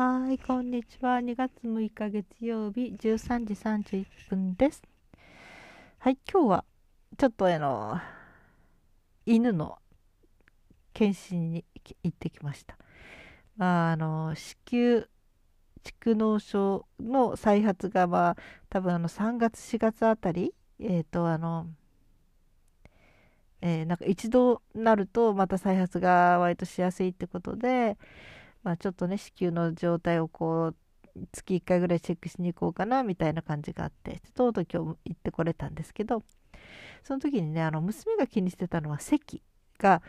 はい、こんにちは。2月6日月曜日13時31分です。はい、今日はちょっとあの、犬の検診に行ってきました。まあ、あの、子宮蓄膿症の再発が、まあ、多分あの3月4月あたり、えっ、ー、と、あの、えー、なんか一度なるとまた再発が割としやすいってことで、まあ、ちょっとね子宮の状態をこう月1回ぐらいチェックしに行こうかなみたいな感じがあってとうとう今日行ってこれたんですけどその時にねあの娘が気にしてたのは咳が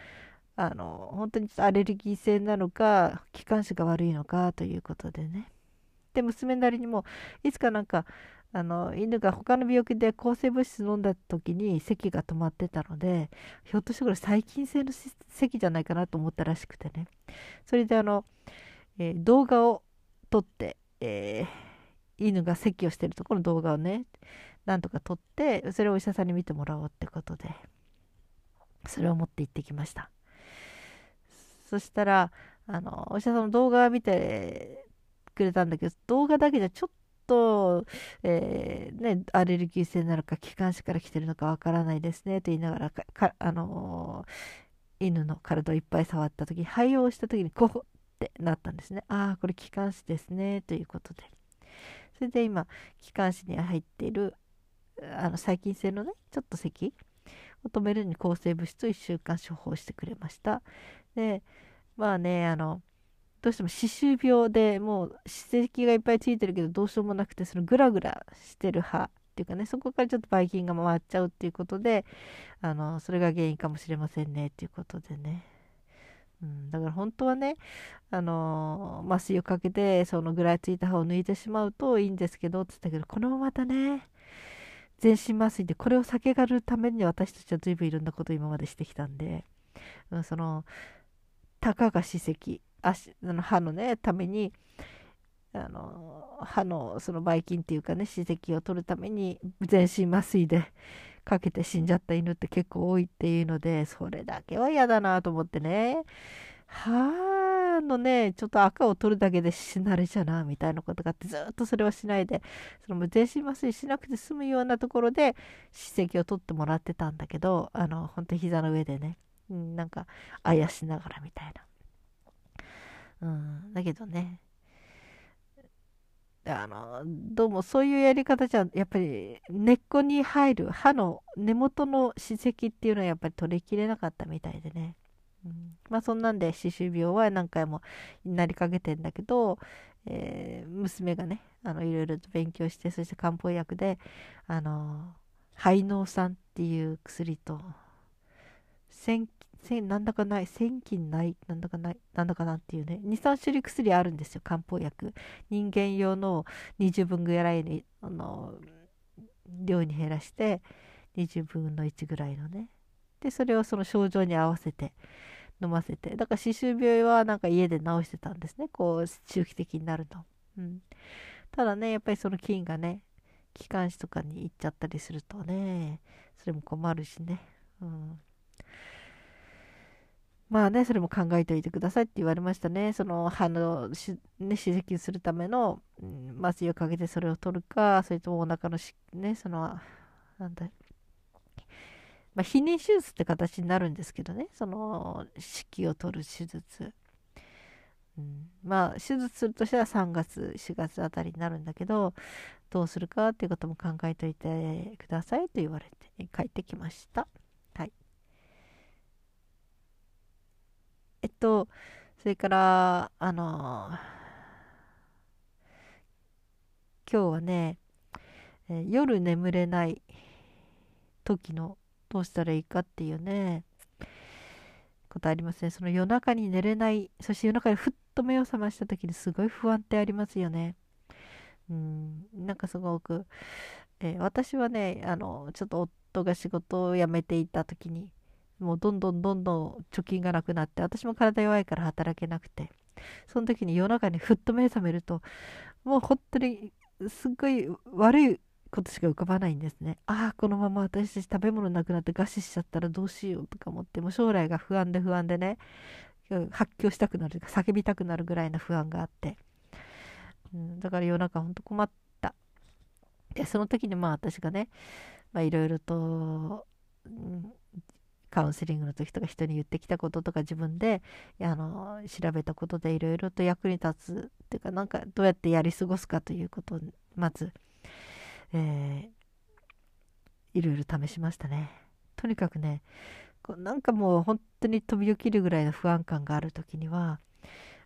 あの本当にアレルギー性なのか気管支が悪いのかということでね。で娘なりにもいつかなんかあの犬が他の病気で抗生物質飲んだ時に咳が止まってたのでひょっとしてこれ細菌性の咳じゃないかなと思ったらしくてね。それであの、えー、動画を撮って、えー、犬が咳をしてるところの動画をねなんとか撮ってそれをお医者さんに見てもらおうってことでそれを持って行ってきました。そしたらあのお医者さんの動画を見てくれたんだけど動画だけじゃちょっと、えー、ね、アレルギー性なのか気管支から来てるのかわからないですねと言いながらあのー、犬の体をいっぱい触った時肺をした時にこうってなったんですね。ああこれ気管支ですねということで。それで今気管支に入っているあの細菌性のねちょっと咳を止めるに抗生物質を1週間処方してくれました。でまあねあのどうしても歯周病でもう歯石がいっぱいついてるけどどうしようもなくてそのグラグラしてる歯っていうかねそこからちょっとばい菌が回っちゃうっていうことであのそれが原因かもしれませんねっていうことでね、うん、だから本当はねあの麻酔をかけてそのぐらいついた歯を抜いてしまうといいんですけどって言ったけどこのままだね全身麻酔でこれを避けがるために私たちは随分いろんなことを今までしてきたんで、うん、そのたかが歯石足の歯のねためにあの歯のそのばい菌っていうかね歯石を取るために全身麻酔でかけて死んじゃった犬って結構多いっていうのでそれだけは嫌だなと思ってね歯のねちょっと赤を取るだけで死なれちゃなみたいなことがあってずっとそれはしないでその全身麻酔しなくて済むようなところで歯石を取ってもらってたんだけどあの本当膝の上でね、うん、なんかあやしながらみたいな。うん、だけどね。あのどうもそういうやり方じゃやっぱり根っこに入る歯の根元の歯石っていうのはやっぱり取りきれなかったみたいでね、うん、まあそんなんで歯周病は何回もなりかけてんだけど、えー、娘がねあのいろいろと勉強してそして漢方薬であの肺脳酸っていう薬とせなんだかない、千金ない、なんだかない、なんだかなっていうね、2、3種類薬あるんですよ、漢方薬。人間用の20分ぐらいに、あの、量に減らして、20分の1ぐらいのね。で、それをその症状に合わせて飲ませて。だから歯周病はなんか家で治してたんですね、こう、周期的になると。うん。ただね、やっぱりその菌がね、気管支とかに行っちゃったりするとね、それも困るしね。うん。まあね、それも考えておいてくださいって言われましたね。その歯のし、ね、歯石するための、うん、麻酔をかけてそれを取るか、それともお腹のし、ね、その、なんだ、まあ、避妊手術って形になるんですけどね、その、子宮を取る手術。うん、まあ、手術するとしたら3月、4月あたりになるんだけど、どうするかっていうことも考えておいてくださいと言われて帰ってきました。えっと、それから、あの今日はね、え夜眠れない時のどうしたらいいかっていうね、ことありますね。その夜中に寝れない、そして夜中にふっと目を覚ました時にすごい不安ってありますよね。うん、なんかすごく、えー、私はね、あの、ちょっと夫が仕事を辞めていた時に、もうどんどんどんどん貯金がなくなって私も体弱いから働けなくて。その時に夜中にふっと目覚めるともう本当にすっごい悪いことしか浮かばないんですね。ああこのまま私たち食べ物なくなって餓死しちゃったらどうしようとか思っても将来が不安で不安でね発狂したくなる叫びたくなるぐらいの不安があって。うん、だから夜中ほんと困った。でその時にまあ私がねいろいろと、うん、カウンセリングの時とか人に言ってきたこととか自分であの調べたことでいろいろと役に立つっていうかなんかどうやってやり過ごすかということをまず、えー、いろいろ試しましたね。とにかくねこうなんかもう本当に飛び起きるぐらいの不安感がある時には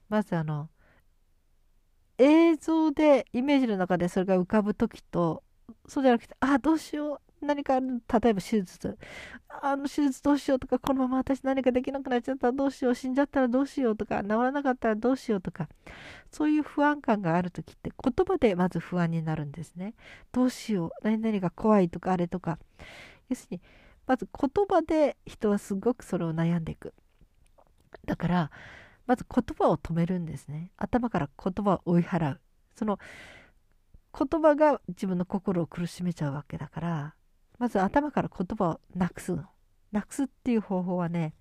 まずあの映像でイメージの中でそれが浮かぶ時とそうじゃなくてあどうしよう何か例えば手術。あの手術どうしようとかこのまま私何かできなくなっちゃったらどうしよう死んじゃったらどうしようとか治らなかったらどうしようとか。そういう不安感がある時って言葉でまず不安になるんですね。どうしよう何々が怖いとかあれとか。要するにまず言葉で人はすごくそれを悩んでいく。だからまず言葉を止めるんですね。頭から言葉を追い払う。その言葉が自分の心を苦しめちゃうわけだからまず頭から言葉をなくすの。なくすっていう方法はね、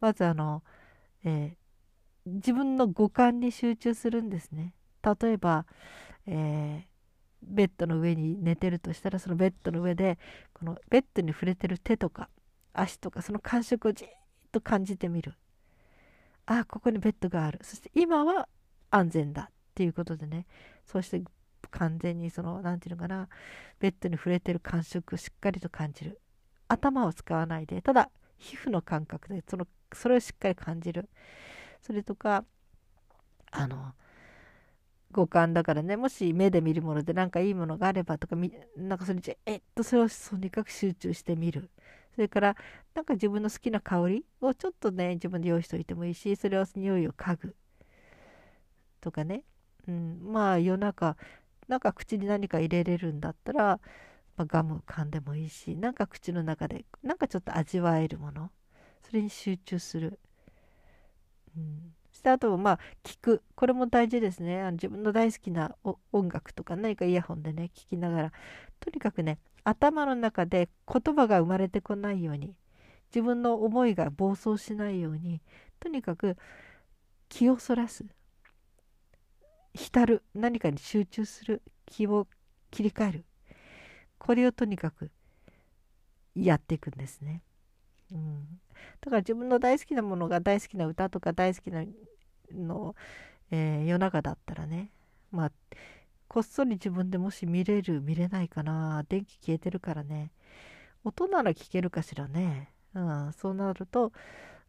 まずあの、えー、自分の五感に集中するんですね。例えば、えー、ベッドの上に寝てるとしたらそのベッドの上でこのベッドに触れてる手とか足とかその感触をじっと感じてみるああここにベッドがあるそして今は安全だっていうことでねそして完全にその何て言うのかなベッドに触れてる感触をしっかりと感じる。頭を使わないでただ皮膚の感覚でそのそれをしっかり感じる。それとかあの五感だからねもし目で見るもので何かいいものがあればとかなんかそれじゃえっとそれをとにかく集中してみる。それからなんか自分の好きな香りをちょっとね自分で用意しておいてもいいしそれを匂いを嗅ぐ。とかね、うん、まあ夜中なんか口に何か入れれるんだったら、まあ、ガム噛んでもいいしなんか口の中でなんかちょっと味わえるものそれに集中する。うん。してあとまあ聞く。これも大事ですね。あの自分の大好きな音楽とか何かイヤホンでね聞きながら。とにかくね頭の中で言葉が生まれてこないように自分の思いが暴走しないようにとにかく気をそらす。浸る何かに集中する気を切り替えるこれをとにかくやっていくんですね。うん、だから自分の大好きなものが大好きな歌とか大好きなの、えー、夜中だったらねまあこっそり自分でもし見れる見れないかな電気消えてるからね音なら聞けるかしらね、うん、そうなると、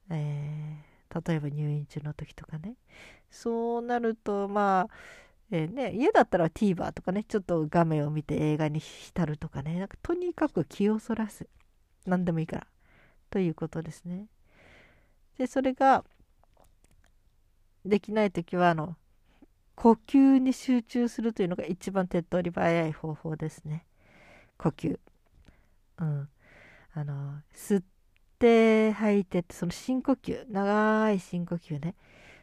えー例えば入院中の時とかね。そうなるとまあ、えー、ね、家だったら TVer とかねちょっと画面を見て映画に浸るとかね。なんかとにかく気をそらす。何でもいいから。ということですね。でそれができない時はあの呼吸に集中するというのが一番手っ取り早い方法ですね。呼吸。うん。あの吸って吐いてってその深呼吸長い深呼吸ね。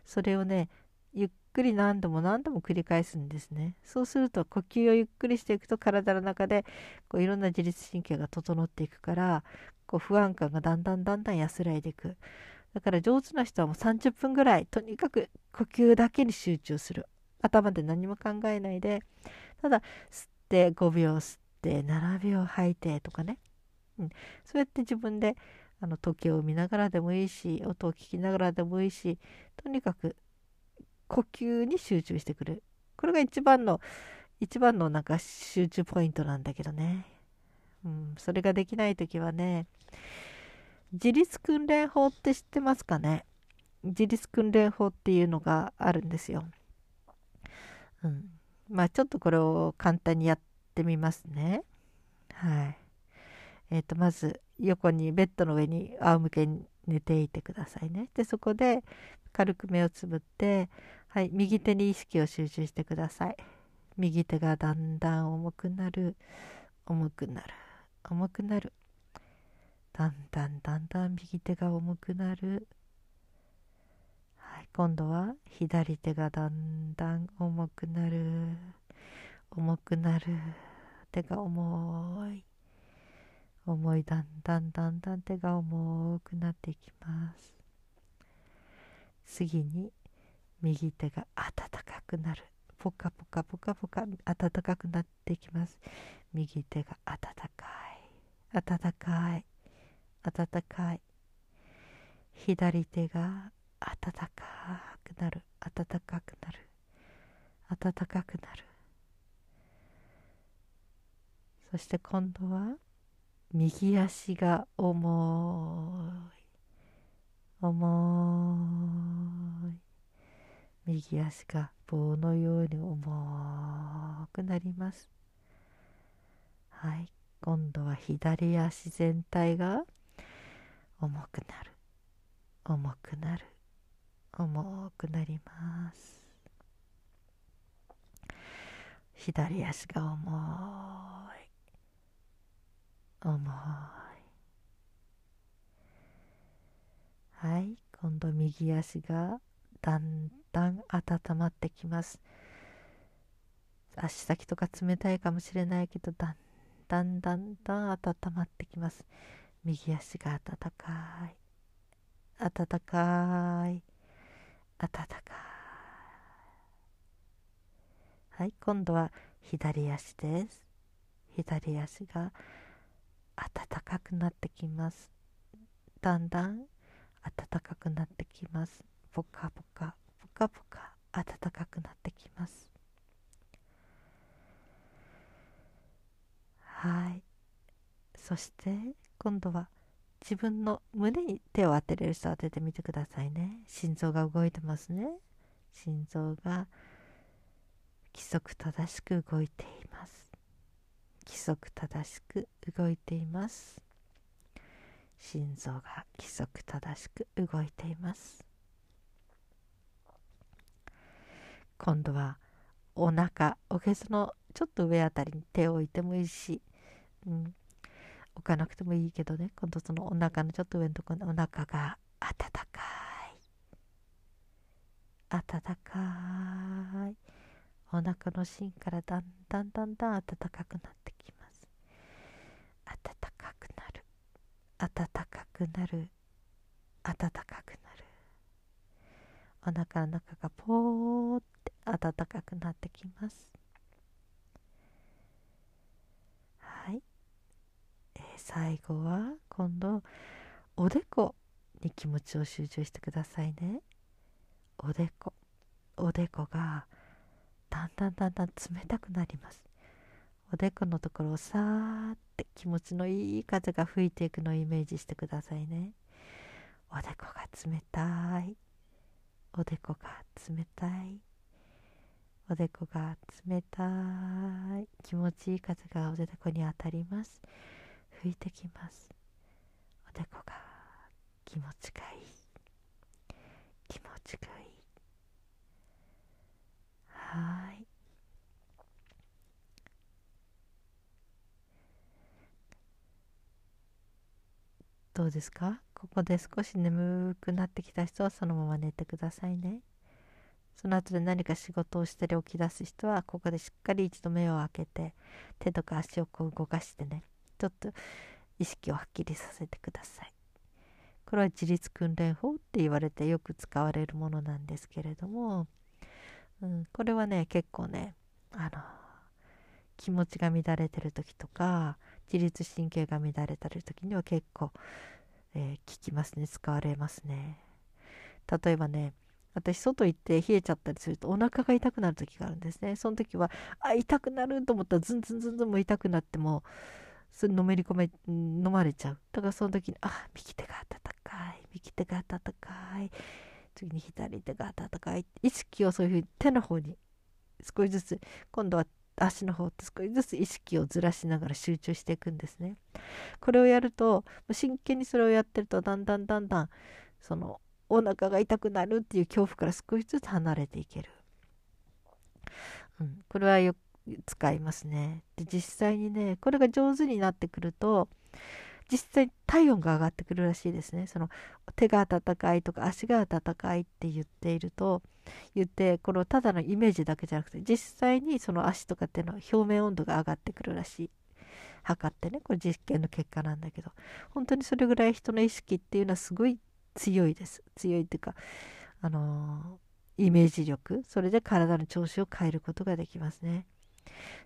それをねゆっくり何度も何度も繰り返すんですね。そうすると呼吸をゆっくりしていくと体の中でこういろんな自律神経が整っていくからこう不安感がだんだんだんだん安らいでいく。だから上手な人はもう30分ぐらいとにかく呼吸だけに集中する。頭で何も考えないでただ吸って5秒吸って7秒吐いてとかね、うん、そうやって自分であの時計を見ながらでもいいし音を聞きながらでもいいしとにかく呼吸に集中してくる。これが一番の一番のなんか集中ポイントなんだけどね、うん、それができない時はね自立訓練法って知ってますかね？自立訓練法っていうのがあるんですよ、うん、まあちょっとこれを簡単にやってみますね。はい。えー、とまず横にベッドの上に仰向けに寝ていてくださいね。でそこで軽く目をつぶって、はい、右手に意識を集中してください。右手がだんだん重くなる。重くなる。重くなる。だんだんだんだん右手が重くなる、はい、今度は左手がだんだん重くなる。重くなる。手が重い。重いだんだんだんだん手が重くなっていきます次に右手が温かくなるポカポカポカポカ暖かくなっていきます右手が暖かい暖かい暖かい左手が暖かくなる暖かくなる暖かくなるそして今度は右足が重い。重い。右足が棒のように重くなります。はい。今度は左足全体が重くなる。重くなる。重くなります。左足が重い。重い。はい今度右足がだんだん温まってきます。足先とか冷たいかもしれないけどだんだんだんだん温まってきます。右足が温かい。温かい。温かい。はい今度は左足です。左足が暖かくなってきます。だんだん暖かくなってきます。ポカポカポカポカ暖かくなってきます。はい。そして今度は自分の胸に手を当てれる人当ててみてくださいね。心臓が動いてますね。心臓が規則正しく動いています。規則正しく動いています。心臓が規則正しく動いています。今度はお腹おへそのちょっと上あたりに手を置いてもいいし、うん、置かなくてもいいけどね。今度そのお腹のちょっと上のところにお腹が温かい。温かい。お腹の芯からだんだんだんだん暖かくなってきます。暖かくなる。暖かくなる。暖かくなる。お腹の中がポーって暖かくなってきます。はい、えー、最後は今度おでこに気持ちを集中してくださいね。おでこ。おでこがだんだんだんだん冷たくなります。おでこのところをさーって気持ちのいい風が吹いていくのをイメージしてくださいね。おでこが冷たい。おでこが冷たい。おでこが冷たい。気持ちいい風がおでこに当たります。吹いてきます。おでこが気持ちがいい。気持ちがいい。はい。どうですか？ここで少し眠くなってきた人はそのまま寝てくださいね。その後で何か仕事をしたり起き出す人はここでしっかり一度目を開けて手とか足をこう動かしてねちょっと意識をはっきりさせてください。これは自律訓練法って言われてよく使われるものなんですけれどもうん、これはね結構ねあの気持ちが乱れてる時とか自律神経が乱れてる時には結構、えー、効きますね。使われますね。例えばね私外行って冷えちゃったりするとお腹が痛くなる時があるんですね。その時はあ痛くなると思ったらズンズンズンズンも痛くなってもそれのめり込め飲まれちゃう。だからその時にあ右手が温かい右手が温かい次に左手が温かい意識をそういうふうに手の方に少しずつ今度は足の方って少しずつ意識をずらしながら集中していくんですね。これをやると真剣にそれをやってるとだんだんだんだんそのお腹が痛くなるっていう恐怖から少しずつ離れていける。うん、これはよく使いますね。で実際にねこれが上手になってくると実際体温が上がってくるらしいですね。その手が温かいとか足が温かいって言っていると言ってこのただのイメージだけじゃなくて実際にその足とか手のは表面温度が上がってくるらしい。測ってねこれ実験の結果なんだけど。本当にそれぐらい人の意識っていうのはすごい強いです。強いっていうかあのイメージ力。それで体の調子を変えることができますね。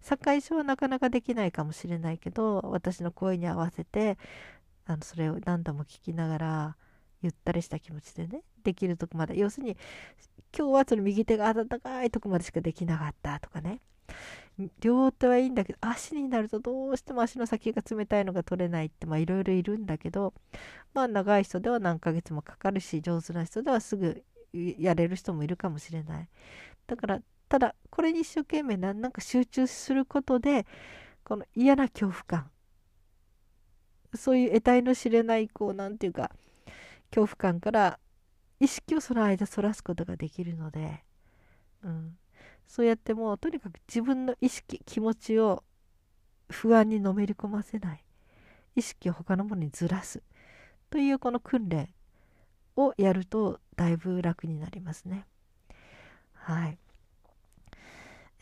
堺書はなかなかできないかもしれないけど私の声に合わせてあのそれを何度も聞きながらゆったりした気持ちでねできるとこまで。要するに今日はその右手が温かいとこまでしかできなかったとかね。両手はいいんだけど足になるとどうしても足の先が冷たいのが取れないっていろいろいるんだけどまあ長い人では何ヶ月もかかるし上手な人ではすぐやれる人もいるかもしれない。だからただこれに一生懸命なんか集中することでこの嫌な恐怖感。そういう得体の知れないこう何て言うか恐怖感から意識をその間そらすことができるので、うん、そうやってもうとにかく自分の意識気持ちを不安にのめり込ませない。意識を他のものにずらす。というこの訓練をやるとだいぶ楽になりますね。はい。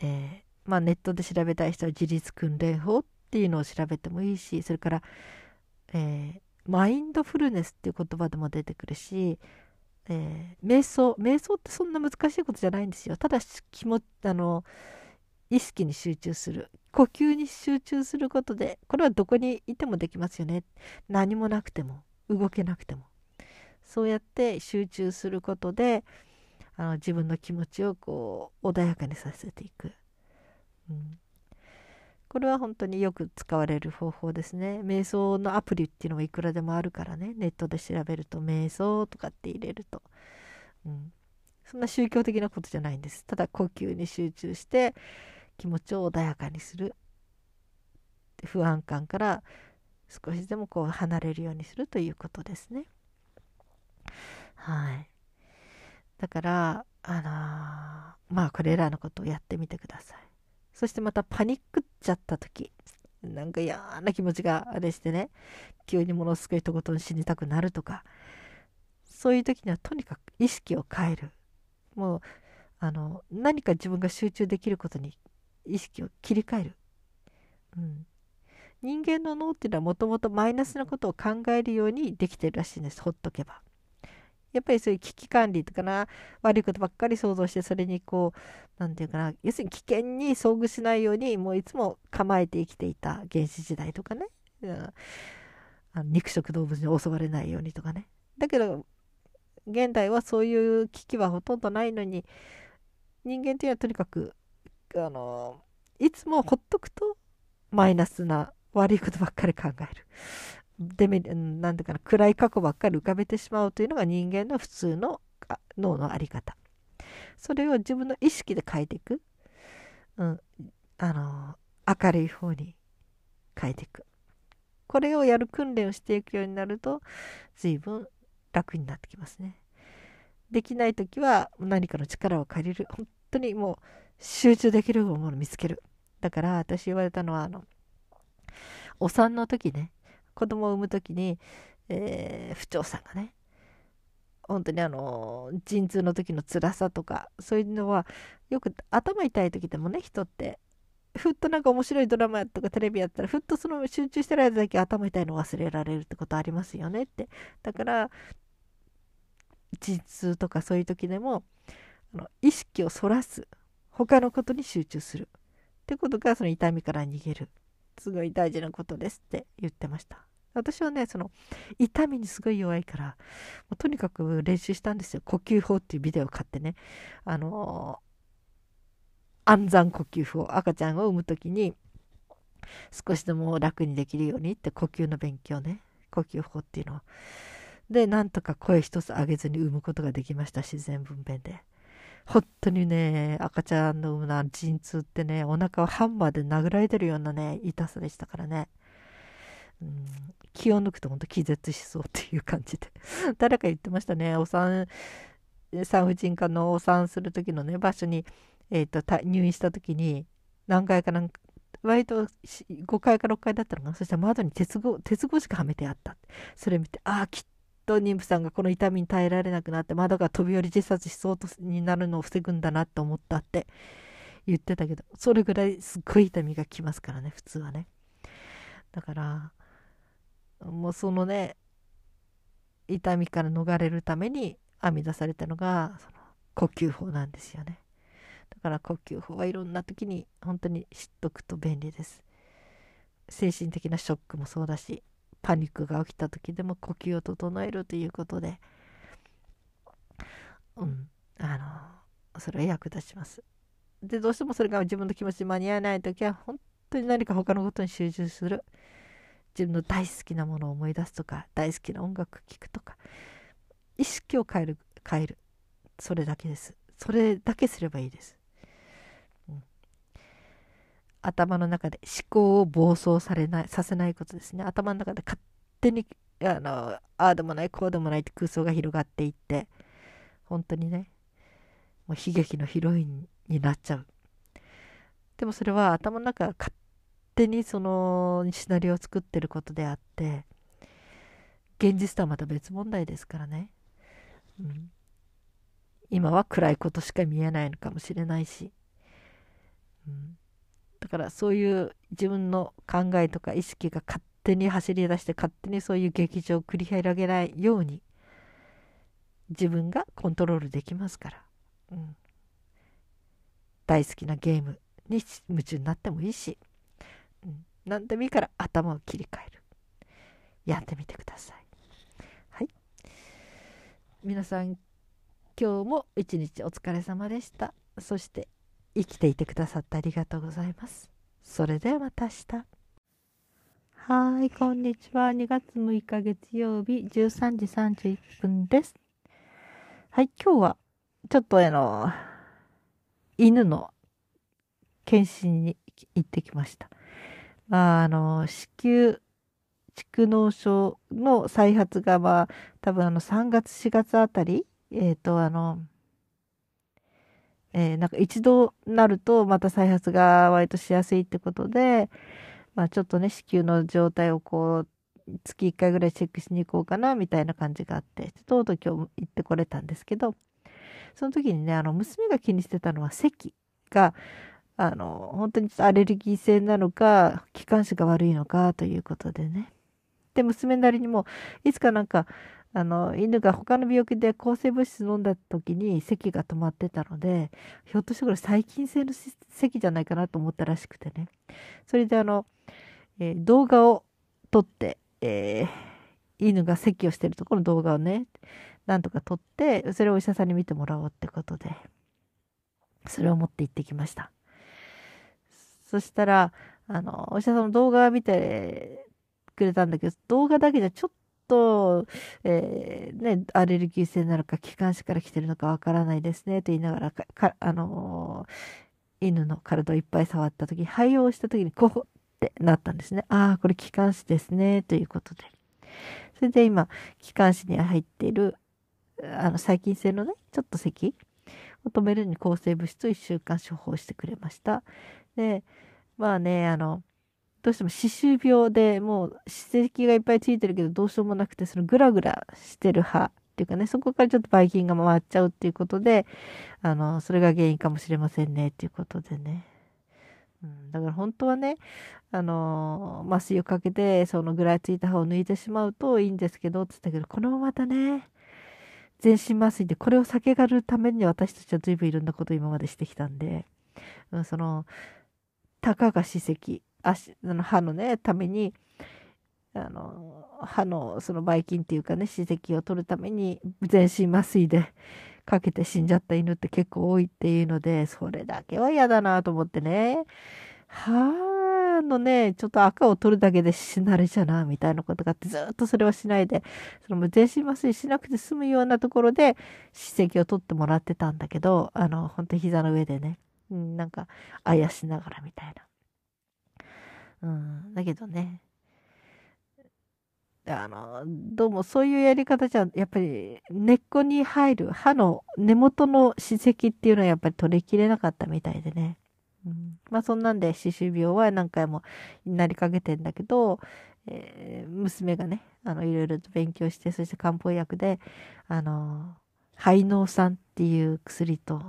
えー、まあ、ネットで調べたい人は自立訓練法っていうのを調べてもいいしそれから、えー、マインドフルネスっていう言葉でも出てくるし、えー、瞑想瞑想ってそんな難しいことじゃないんですよ。ただ気持あの意識に集中する。呼吸に集中することでこれはどこにいてもできますよね。何もなくても動けなくても。そうやって集中することであの自分の気持ちをこう穏やかにさせていく、うん、これは本当によく使われる方法ですね。瞑想のアプリっていうのもいくらでもあるからね。ネットで調べると瞑想とかって入れると、うん、そんな宗教的なことじゃないんです。ただ呼吸に集中して気持ちを穏やかにする。不安感から少しでもこう離れるようにするということですね。はい。だからあのー、まあこれらのことをやってみてください。そしてまたパニックっちゃった時なんか嫌な気持ちがあれしてね急にものすごいとことん死にたくなるとかそういう時にはとにかく意識を変える。もうあの何か自分が集中できることに意識を切り替える、うん、人間の脳っていうのはもともとマイナスなことを考えるようにできてるらしいんですほっとけば。やっぱりそういう危機管理とかな悪いことばっかり想像してそれにこう何て言うかな要するに危険に遭遇しないようにもういつも構えて生きていた原始時代とかね、うん、あの肉食動物に襲われないようにとかね。だけど現代はそういう危機はほとんどないのに人間というのはとにかくあのいつもほっとくとマイナスな悪いことばっかり考える。デメなんていうかな暗い過去ばっかり浮かべてしまうというのが人間の普通の脳の在り方。それを自分の意識で変えていく、うん、あの明るい方に変えていく。これをやる訓練をしていくようになると随分楽になってきますね。できない時は何かの力を借りる。本当にもう集中できるものを見つける。だから私言われたのはあのお産の時ね子供を産む時に、えー、不調さんがね本当にあの陣痛の時の辛さとかそういうのはよく頭痛い時でもね人ってふっとなんか面白いドラマとかテレビやったらふっとその集中してる間だけ頭痛いの忘れられるってことありますよねって。だから陣痛とかそういう時でもあの意識をそらす。他のことに集中する。ってことがその痛みから逃げる。すごい大事なことですって言ってました。私はねその痛みにすごい弱いからもうとにかく練習したんですよ。呼吸法っていうビデオを買ってね。あのー、安産呼吸法。赤ちゃんを産む時に少しでも楽にできるようにって呼吸の勉強ね。呼吸法っていうのを。でなんとか声一つ上げずに産むことができました。自然分娩で。本当にね、赤ちゃんの産むな陣痛ってね、お腹をハンマーで殴られてるようなね、痛さでしたからね。うん、気を抜くと本当気絶しそうっていう感じで。誰か言ってましたね、お産、産婦人科のお産する時のね、場所に、えーと、入院した時に、何回かなんか、割と5階か6階だったのかなそしたら窓に鉄格鉄格子がはめてあったそれ見てああきっと妊婦さんがこの痛みに耐えられなくなって窓が飛び降り自殺しそうとになるのを防ぐんだなと思ったって言ってたけどそれぐらいすっごい痛みがきますからね普通はね。だからもうそのね痛みから逃れるために編み出されたのがその呼吸法なんですよね。だから呼吸法はいろんな時に本当に知っとくと便利です。精神的なショックもそうだしパニックが起きた時でも呼吸を整えるということで。うん。あのそれは役立ちます。でどうしてもそれが自分の気持ちに間に合わない時は本当に何か他のことに集中する。自分の大好きなものを思い出すとか大好きな音楽聴くとか。意識を変える変える。それだけです。それだけすればいいです、うん、頭の中で思考を暴走されないさせないことですね。頭の中で勝手にあのああでもないこうでもないって空想が広がっていって本当にねもう悲劇のヒロインになっちゃう。でもそれは頭の中が勝手にそのシナリオを作ってることであって現実とはまた別問題ですからね、うん、今は暗いことしか見えないのかもしれないし、うん、だからそういう自分の考えとか意識が勝手に走り出して勝手にそういう劇場を繰り広げないように自分がコントロールできますから、うん、大好きなゲームに夢中になってもいいし、うん、何でもいいから頭を切り替える。やってみてください。はい。皆さん今日も一日お疲れ様でした。そして生きていてくださってありがとうございます。それではまた明日。はいこんにちは。2月6日月曜日13時31分です。はい今日はちょっとあの犬の検診に行ってきました。まあ、あの、子宮蓄膿症の再発が、まあ、多分あの3月4月あたり、えっ、ー、と、あの、えー、なんか一度なるとまた再発が割としやすいってことで、まあちょっとね、子宮の状態をこう、月1回ぐらいチェックしに行こうかなみたいな感じがあって、とうとう今日行ってこれたんですけど、その時にね、あの、娘が気にしてたのは咳が、あの、本当にアレルギー性なのか、気管支が悪いのかということでね。で、娘なりにも、いつかなんか、あの、犬が他の病気で抗生物質飲んだ時に咳が止まってたので、ひょっとしてこれ細菌性の咳じゃないかなと思ったらしくてね。それであの、えー、動画を撮って、えー、犬が咳をしてるところの動画をね、なんとか撮って、それをお医者さんに見てもらおうってことで、それを持って行ってきました。そしたら、あの、お医者さんの動画を見てくれたんだけど、動画だけじゃちょっと、えー、ね、アレルギー性なのか、気管支から来てるのかわからないですね、と言いながら、かあのー、犬の体をいっぱい触った時、肺をした時に、こうってなったんですね。ああ、これ気管支ですね、ということで。それで今、気管支に入っている、あの、細菌性のね、ちょっと咳を止めるに抗生物質を1週間処方してくれました。で、まあね、あの、どうしても歯周病でもう歯石がいっぱいついてるけどどうしようもなくて、そのグラグラしてる歯っていうかね、そこからちょっとばい菌が回っちゃうっていうことで、あの、それが原因かもしれませんねっていうことでね。うん、だから本当はね、あの麻酔をかけて、そのぐらいついた歯を抜いてしまうといいんですけど、って言ったけど、このままだね、全身麻酔で、これを避けがるために私たちは随分いろんなことを今までしてきたんで、うん、その、たかが歯石足の歯のねためにあの歯のそのばい菌っていうかね歯石を取るために全身麻酔でかけて死んじゃった犬って結構多いっていうのでそれだけは嫌だなと思ってね歯のねちょっと赤を取るだけで死なれちゃなみたいなことがあってずっとそれはしないでその全身麻酔しなくて済むようなところで歯石を取ってもらってたんだけどあの本当膝の上でねうん、なんか、あやしながらみたいな。うん、だけどね、あの、どうもそういうやり方じゃ、やっぱり根っこに入る歯の根元の歯石っていうのはやっぱり取りきれなかったみたいでね。うん、まあそんなんで歯周病は何回もなりかけてんだけど、えー、娘がね、あの、いろいろと勉強して、そして漢方薬で、あの、肺脳酸っていう薬と、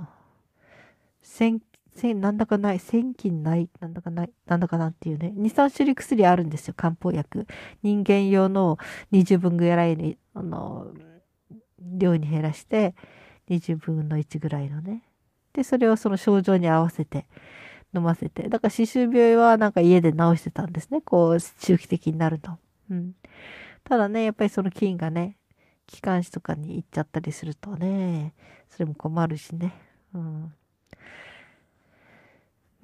千、千、なんだかない、千金ない、なんだかない、なんだかなっていうね、2、3種類薬あるんですよ、漢方薬。人間用の20分ぐらいに、あの、量に減らして、20分の1ぐらいのね。で、それをその症状に合わせて飲ませて。だから歯周病はなんか家で治してたんですね。こう、周期的になると。うん。ただね、やっぱりその菌がね、気管支とかに行っちゃったりするとね、それも困るしね。うん。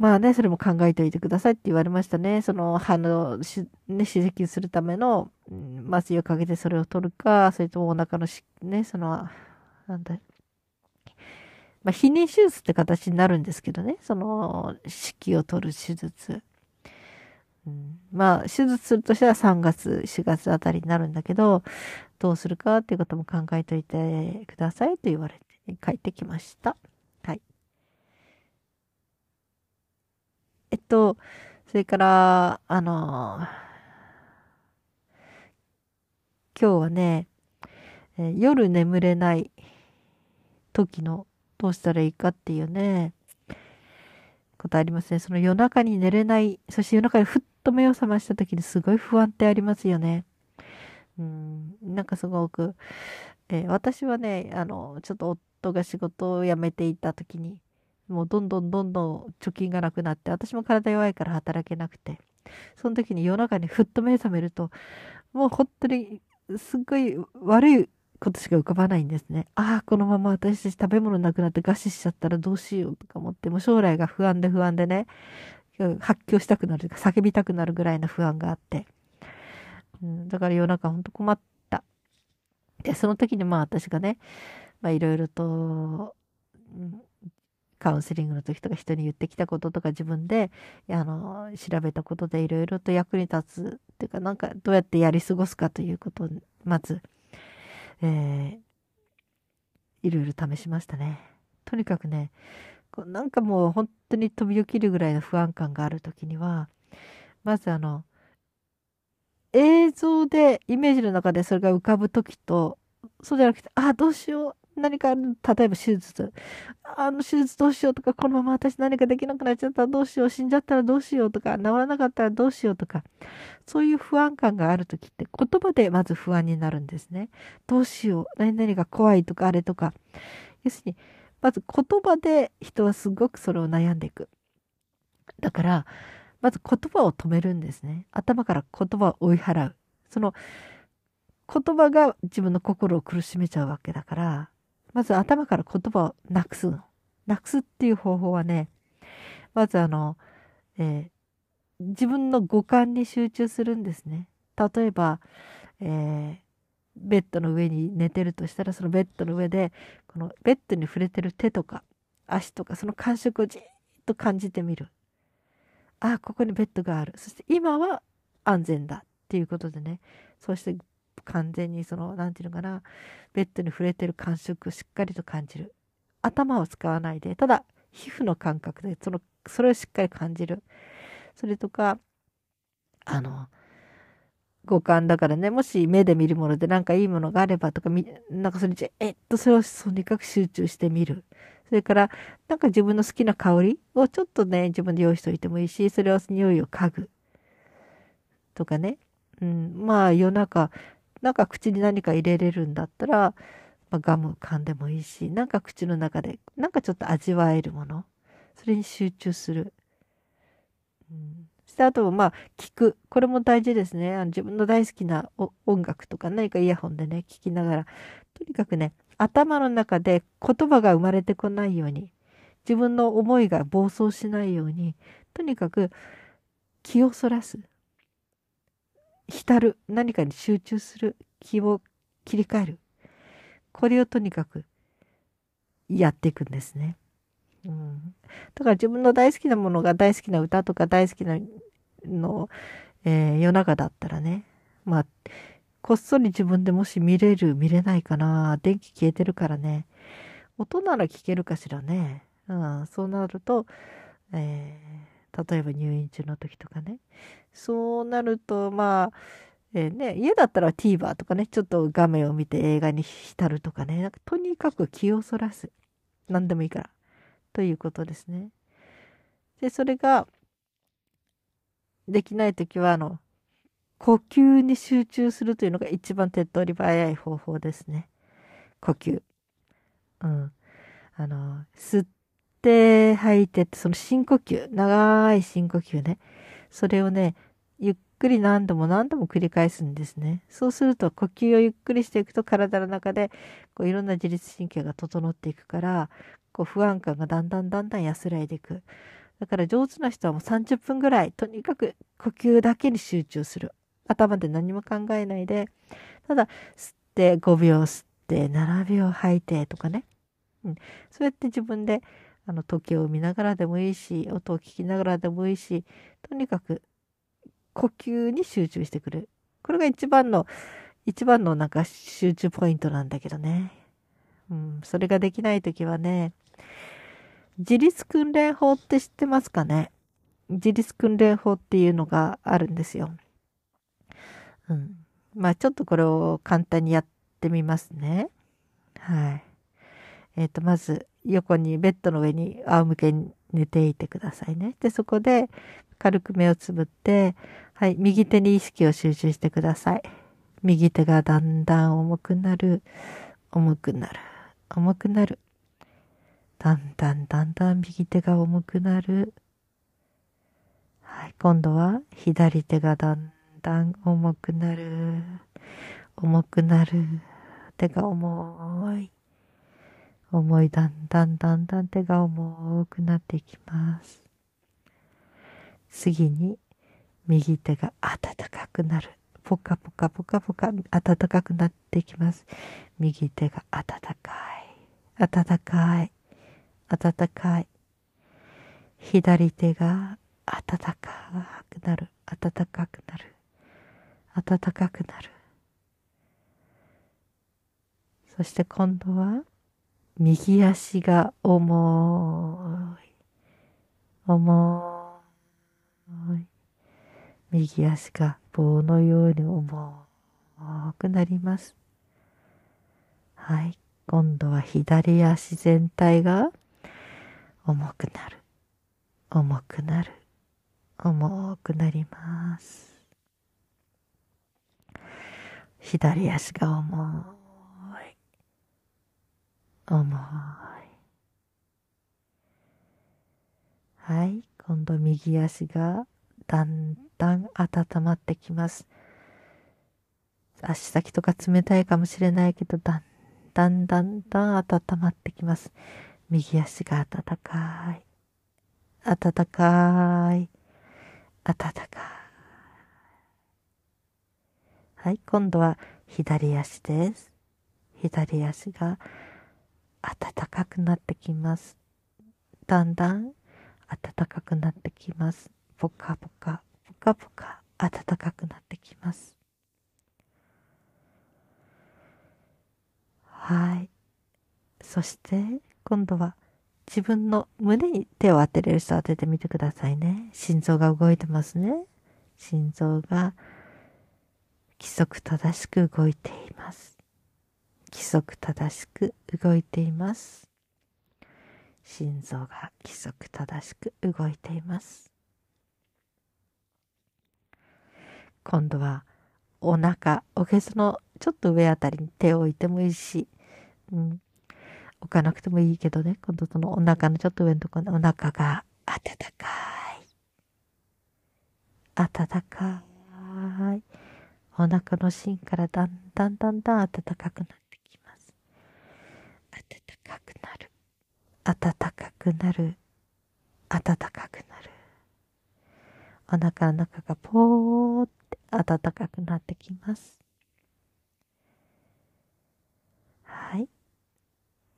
まあね、それも考えておいてくださいって言われましたね。その歯のし、ね、刺激するための、麻酔をかけてそれを取るか、それともお腹のし、ね、その、なんだ、まあ、避妊手術って形になるんですけどね、その、子宮を取る手術。うん、まあ、手術するとしたら3月、4月あたりになるんだけど、どうするかっていうことも考えておいてくださいと言われて帰ってきました。はい。えっと、それから、あの、今日はね、え夜眠れない時のどうしたらいいかっていうね、ことありますね。その夜中に寝れない、そして夜中にふっと目を覚ました時にすごい不安ってありますよね。うん、なんかすごく、えー、私はね、あの、ちょっと夫が仕事を辞めていた時に、もうどんどんどんどん貯金がなくなって、私も体弱いから働けなくて、その時に夜中にふっと目覚めると、もう本当にすっごい悪いことしか浮かばないんですね。ああ、このまま私たち食べ物なくなって餓死しちゃったらどうしようとか思って、もう将来が不安で不安でね、発狂したくなる、叫びたくなるぐらいの不安があって。うん、だから夜中ほんと困った。で、その時にまあ私がね、まあいろいろと、うん、カウンセリングの時とか人に言ってきたこととか自分で、あの、調べたことでいろいろと役に立つっていうか、なんかどうやってやり過ごすかということを、まず、えー、いろいろ試しましたね。とにかくね、こうなんかもう本当に飛び起きるぐらいの不安感がある時には、まずあの、映像でイメージの中でそれが浮かぶ時と、そうじゃなくて、あ、どうしよう。何か、例えば手術。あの手術どうしようとか、このまま私何かできなくなっちゃったらどうしよう、死んじゃったらどうしようとか、治らなかったらどうしようとか、そういう不安感があるときって言葉でまず不安になるんですね。どうしよう、何々が怖いとかあれとか。要するに、まず言葉で人はすごくそれを悩んでいく。だから、まず言葉を止めるんですね。頭から言葉を追い払う。その言葉が自分の心を苦しめちゃうわけだから、まず頭から言葉をなくすの。なくすっていう方法はね、まずあの、えー、自分の五感に集中するんですね。例えば、えー、ベッドの上に寝てるとしたら、そのベッドの上で、このベッドに触れてる手とか足とか、その感触をじっと感じてみる。ああ、ここにベッドがある。そして今は安全だっていうことでね、そうして完全にその、なんていうのかな、ベッドに触れてる感触をしっかりと感じる。頭を使わないで、ただ、皮膚の感覚で、その、それをしっかり感じる。それとか、あの、五感だからね、もし目で見るものでなんかいいものがあればとか、なんかそれじゃ、えっと、それをとにかく集中してみる。それから、なんか自分の好きな香りをちょっとね、自分で用意しといてもいいし、それを匂いを嗅ぐ。とかね。うん、まあ夜中、なんか口に何か入れれるんだったら、まあ、ガム噛んでもいいし、なんか口の中で、なんかちょっと味わえるもの。それに集中する。うん、そしてあと、まあ、聞く。これも大事ですね。あの自分の大好きな音楽とか何かイヤホンでね、聞きながら。とにかくね、頭の中で言葉が生まれてこないように、自分の思いが暴走しないように、とにかく気をそらす。浸る。何かに集中する。気を切り替える。これをとにかくやっていくんですね。うん、だから自分の大好きなものが大好きな歌とか大好きなの、えー、夜中だったらね、まあ、こっそり自分でもし見れる、見れないかな。電気消えてるからね。音なら聞けるかしらね。うん、そうなると、えー、例えば入院中の時とかね。そうなると、まあ、えー、ね、家だったら TVer とかね、ちょっと画面を見て映画に浸るとかね、なんかとにかく気をそらす。何でもいいから。ということですね。で、それが、できないときは、あの、呼吸に集中するというのが一番手っ取り早い方法ですね。呼吸。うん。あの、吸っって吐いてって、その深呼吸、長い深呼吸ね。それをね、ゆっくり何度も何度も繰り返すんですね。そうすると呼吸をゆっくりしていくと体の中でこういろんな自律神経が整っていくからこう不安感がだんだんだんだん安らいでいく。だから上手な人はもう30分ぐらいとにかく呼吸だけに集中する。頭で何も考えないでただ吸って5秒吸って7秒吐いてとかね。うん、そうやって自分での時計を見ながらでもいいし音を聞きながらでもいいしとにかく呼吸に集中してくる。これが一番の、一番のなんか集中ポイントなんだけどね。うん、それができないときはね、自立訓練法って知ってますかね？自立訓練法っていうのがあるんですよ。うん。まあちょっとこれを簡単にやってみますね。はい。えっ、ー、と、まず横にベッドの上に仰向けに寝ていてくださいね。で、そこで軽く目をつぶって、はい、右手に意識を集中してください。右手がだんだん重くなる、重くなる、重くなる。だんだんだんだん右手が重くなる。はい、今度は左手がだんだん重くなる。重くなる。手が重い。重いだんだんだんだん手が重くなっていきます。次に右手が温かくなる。ポカポカポカポカ温かくなっていきます。右手が温かい。温かい。温かい。左手が温かくなる。温かくなる。温かくなる。そして今度は右足が重い。重い。右足が棒のように重くなります。はい。今度は左足全体が重くなる。重くなる。重くなります。左足が重い。重い。はい。今度右足がだんだん温まってきます。足先とか冷たいかもしれないけど、だんだんだんだん温まってきます。右足が温かい。温かい。温かい。はい、今度は左足です。左足が暖かくなってきます。だんだん暖かくなってきます。ぽかぽか、ぽかぽか暖かくなってきます。はい。そして今度は自分の胸に手を当てれる人当ててみてくださいね。心臓が動いてますね。心臓が規則正しく動いています。規則正しく動いています。心臓が規則正しく動いています。今度はお腹、おへそのちょっと上あたりに手を置いてもいいし、うん、置かなくてもいいけどね、今度そのお腹のちょっと上のところにお腹が温かい。温かい。お腹の芯からだんだんだんだん暖かくなる。かくなる。暖かくなる。暖かくなる。お腹の中がポーって暖かくなってきます。はい、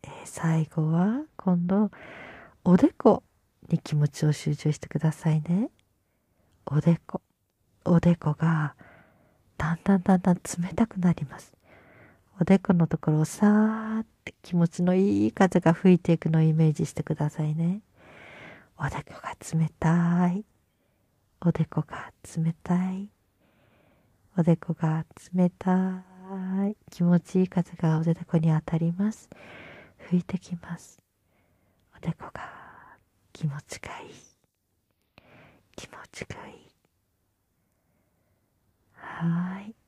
えー、最後は今度おでこに気持ちを集中してくださいね。おでこ。おでこがだんだんだんだん冷たくなります。おでこのところをさーって気持ちのいい風が吹いていくのをイメージしてくださいね。おでこが冷たい。おでこが冷たい。おでこが冷たい。気持ちいい風がおでこに当たります。吹いてきます。おでこが気持ちがいい。気持ちがいい。はーい。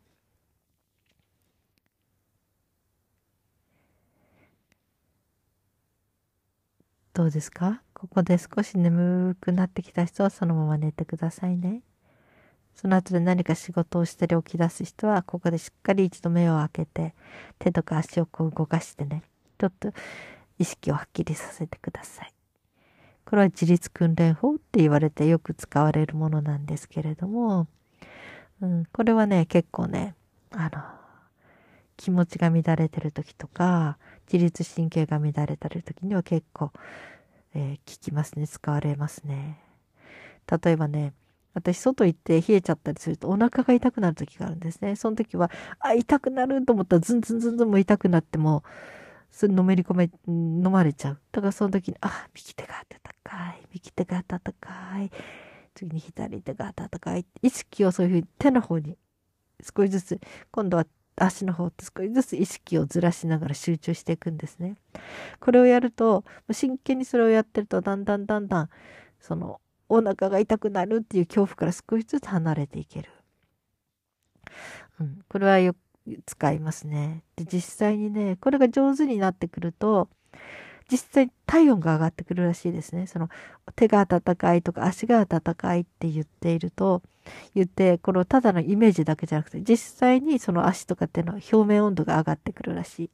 どうですか？ここで少し眠くなってきた人はそのまま寝てくださいね。その後で何か仕事をしたり起き出す人は、ここでしっかり一度目を開けて、手とか足をこう動かしてね、ちょっと意識をはっきりさせてください。これは自律訓練法って言われてよく使われるものなんですけれども、うん、これはね、結構ね、あの、気持ちが乱れてる時とか、自律神経が乱れてる時には結構、えー、効きますね。使われますね。例えばね、私外行って冷えちゃったりするとお腹が痛くなる時があるんですね。その時は、あ、痛くなると思ったらズンズンズンズンも痛くなっても、そのめり込め、飲まれちゃう。だからその時に、あ、右手が温かい、右手が温かい、次に左手が温かい。意識をそういうふうに手の方に少しずつ、今度は足の方って少しずつ意識をずらしながら集中していくんですね。これをやると、真剣にそれをやってると、だんだんだんだん、その、お腹が痛くなるっていう恐怖から少しずつ離れていける。うん、これはよく使いますね。で、実際にね、これが上手になってくると、実際体温が上がってくるらしいですね。その手が温かいとか足が温かいって言っていると、言って、このただのイメージだけじゃなくて、実際にその足とか手のは表面温度が上がってくるらしい。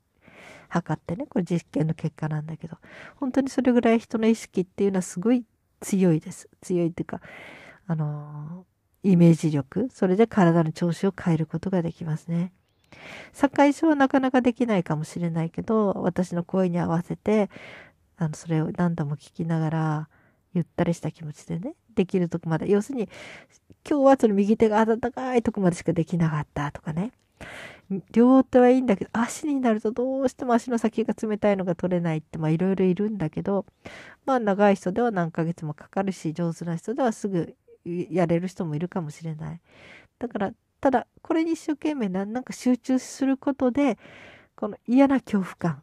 測ってね、これ実験の結果なんだけど、本当にそれぐらい人の意識っていうのはすごい強いです。強いっていうか、あのー、イメージ力、それで体の調子を変えることができますね。堺市はなかなかできないかもしれないけど、私の声に合わせて、あの、それを何度も聞きながら、ゆったりした気持ちでね、できるとこまで。要するに、今日はその右手が温かいとこまでしかできなかったとかね。両手はいいんだけど、足になるとどうしても足の先が冷たいのが取れないって、まあいろいろいるんだけど、まあ長い人では何ヶ月もかかるし、上手な人ではすぐやれる人もいるかもしれない。だから、ただ、これに一生懸命なんか集中することで、この嫌な恐怖感、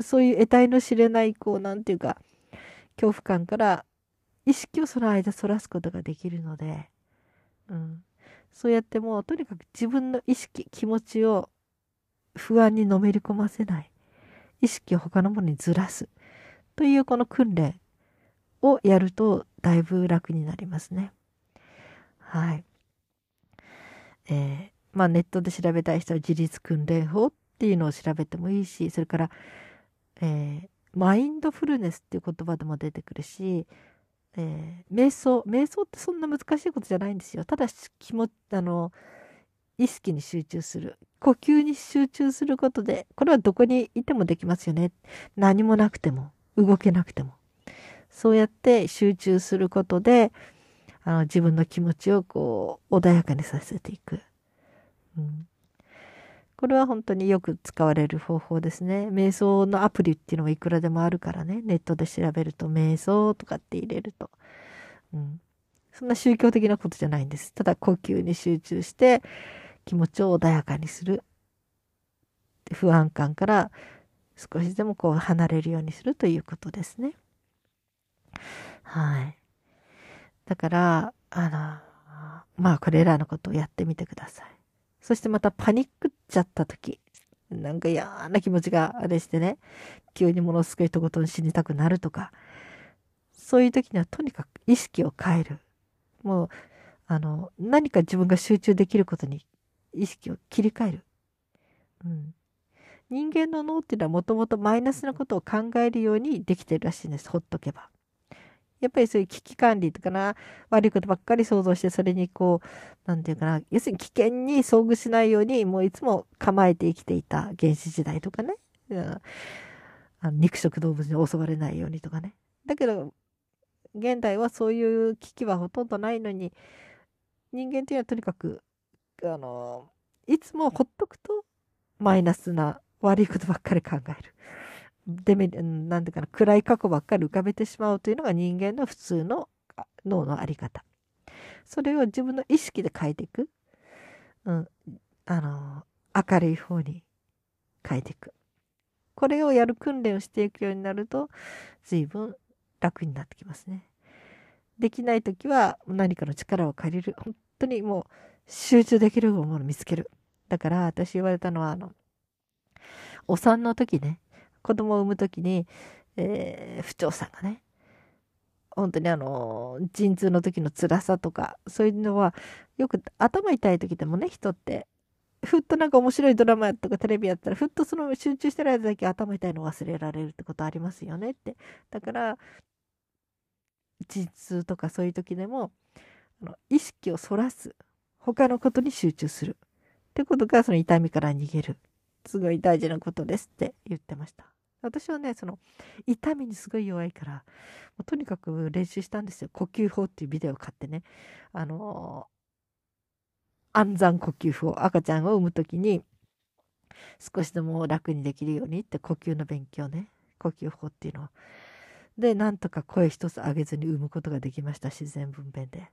そういう得体の知れない、こう、なんていうか、恐怖感から意識をその間そらすことができるので、うん。そうやってもうとにかく自分の意識、気持ちを不安にのめり込ませない。意識を他のものにずらす。というこの訓練をやるとだいぶ楽になりますね。はい。えー、まあネットで調べたい人は自律訓練法っていうのを調べてもいいし、それから、えー、マインドフルネスっていう言葉でも出てくるし、えー、瞑想瞑想ってそんな難しいことじゃないんですよ。ただ気持ちあの意識に集中する。呼吸に集中することでこれはどこにいてもできますよね。何もなくても動けなくても。そうやって集中することであの自分の気持ちをこう穏やかにさせていく、うん、これは本当によく使われる方法ですね。瞑想のアプリっていうのもいくらでもあるからね。ネットで調べると瞑想とかって入れると。うん。そんな宗教的なことじゃないんです。ただ呼吸に集中して気持ちを穏やかにする。不安感から少しでもこう離れるようにするということですね。はい。だから、あの、まあこれらのことをやってみてください。そしてまたパニックっちゃった時、なんか嫌な気持ちがあれしてね、急にものすごい一言に死にたくなるとか、そういう時にはとにかく意識を変える。もう、あの、何か自分が集中できることに意識を切り替える。うん。人間の脳っていうのはもともとマイナスなことを考えるようにできてるらしいんです。ほっとけば。やっぱりそういう危機管理とかな、悪いことばっかり想像して、それにこう、なんていうかな、要するに危険に遭遇しないように、もういつも構えて生きていた原始時代とかね。うん、あの肉食動物に襲われないようにとかね。だけど、現代はそういう危機はほとんどないのに、人間というのはとにかく、あの、いつもほっとくと、マイナスな悪いことばっかり考える。デメなんていうかな、暗い過去ばっかり浮かべてしまうというのが人間の普通の脳のあり方。それを自分の意識で変えていく。うん。あの、明るい方に変えていく。これをやる訓練をしていくようになると、随分楽になってきますね。できない時は何かの力を借りる。本当にもう集中できるものを見つける。だから私言われたのは、あの、お産の時ね、子供を産む時に、えー、不調さんがね、本当にあの、陣痛の時の辛さとか、そういうのは、よく頭痛い時でもね、人って、ふっとなんか面白いドラマとかテレビやったら、ふっとその集中してる間だけ頭痛いの忘れられるってことありますよねって。だから、陣痛とかそういう時でも、あの意識をそらす。他のことに集中する。ってことが、その痛みから逃げる。すごい大事なことですって言ってました。私はね、その痛みにすごい弱いからもう、とにかく練習したんですよ。呼吸法っていうビデオを買ってね。あのー、安産呼吸法。赤ちゃんを産む時に少しでも楽にできるようにって呼吸の勉強ね。呼吸法っていうのを。で、なんとか声一つ上げずに産むことができました。自然分娩で。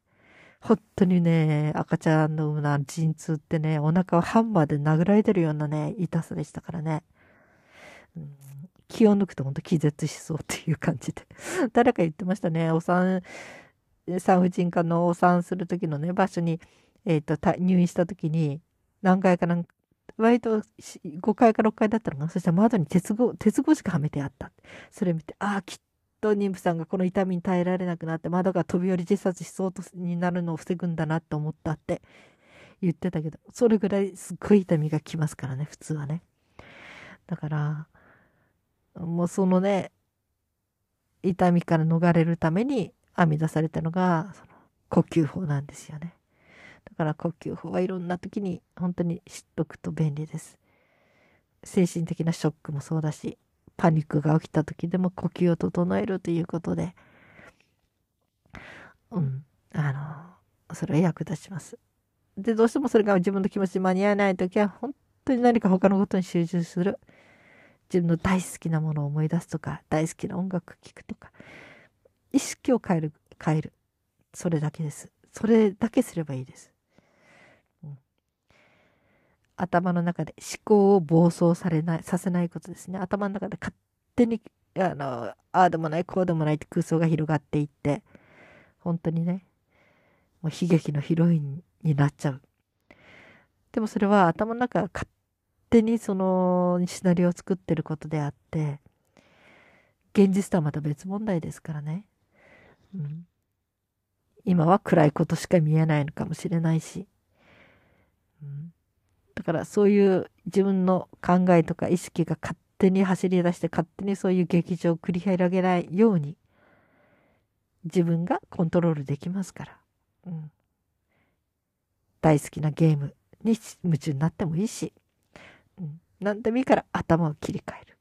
本当にね、赤ちゃんの産むな陣痛ってね、お腹をハンマーで殴られてるようなね、痛さでしたからね。うん、気を抜くと本当気絶しそうっていう感じで。誰か言ってましたね。お産、産婦人科のお産する時のね、場所に、え、ー、と、入院した時に、何回かなん割と5階か6階だったのかな。そしたら窓に鉄格、鉄格しかはめてあった。それ見て、ああ、きっと妊婦さんがこの痛みに耐えられなくなって窓が飛び降り自殺しそうとになるのを防ぐんだなって思ったって言ってたけど、それぐらいすっごい痛みがきますからね、普通はね。だから、もうそのね、痛みから逃れるために編み出されたのが、その呼吸法なんですよね。だから呼吸法はいろんな時に本当に知っとくと便利です。精神的なショックもそうだし、パニックが起きた時でも呼吸を整えるということで、うん、あの、それは役立ちます。で、どうしてもそれが自分の気持ちに間に合わない時は、本当に何か他のことに集中する。自分の大好きなものを思い出すとか、大好きな音楽聴くとか、意識を変える、変える。それだけです。それだけすればいいです。うん、頭の中で思考を暴走されない、させないことですね。頭の中で勝手に、あの、ああでもない、こうでもないって空想が広がっていって、本当にね、もう悲劇のヒロインになっちゃう。でもそれは頭の中が勝手にそのシナリオを作ってることであって、現実とはまた別問題ですからね。うん、今は暗いことしか見えないのかもしれないし。うん、だからそういう自分の考えとか意識が勝手に走り出して勝手にそういう劇場を繰り広げないように自分がコントロールできますから。うん、大好きなゲームに夢中になってもいいし、うん、何でもいいから頭を切り替える。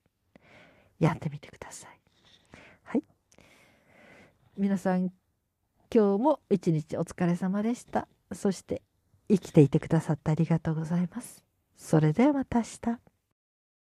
やってみてください。はい。皆さん、今日も一日お疲れ様でした。そして、生きていてくださってありがとうございます。それではまた明日。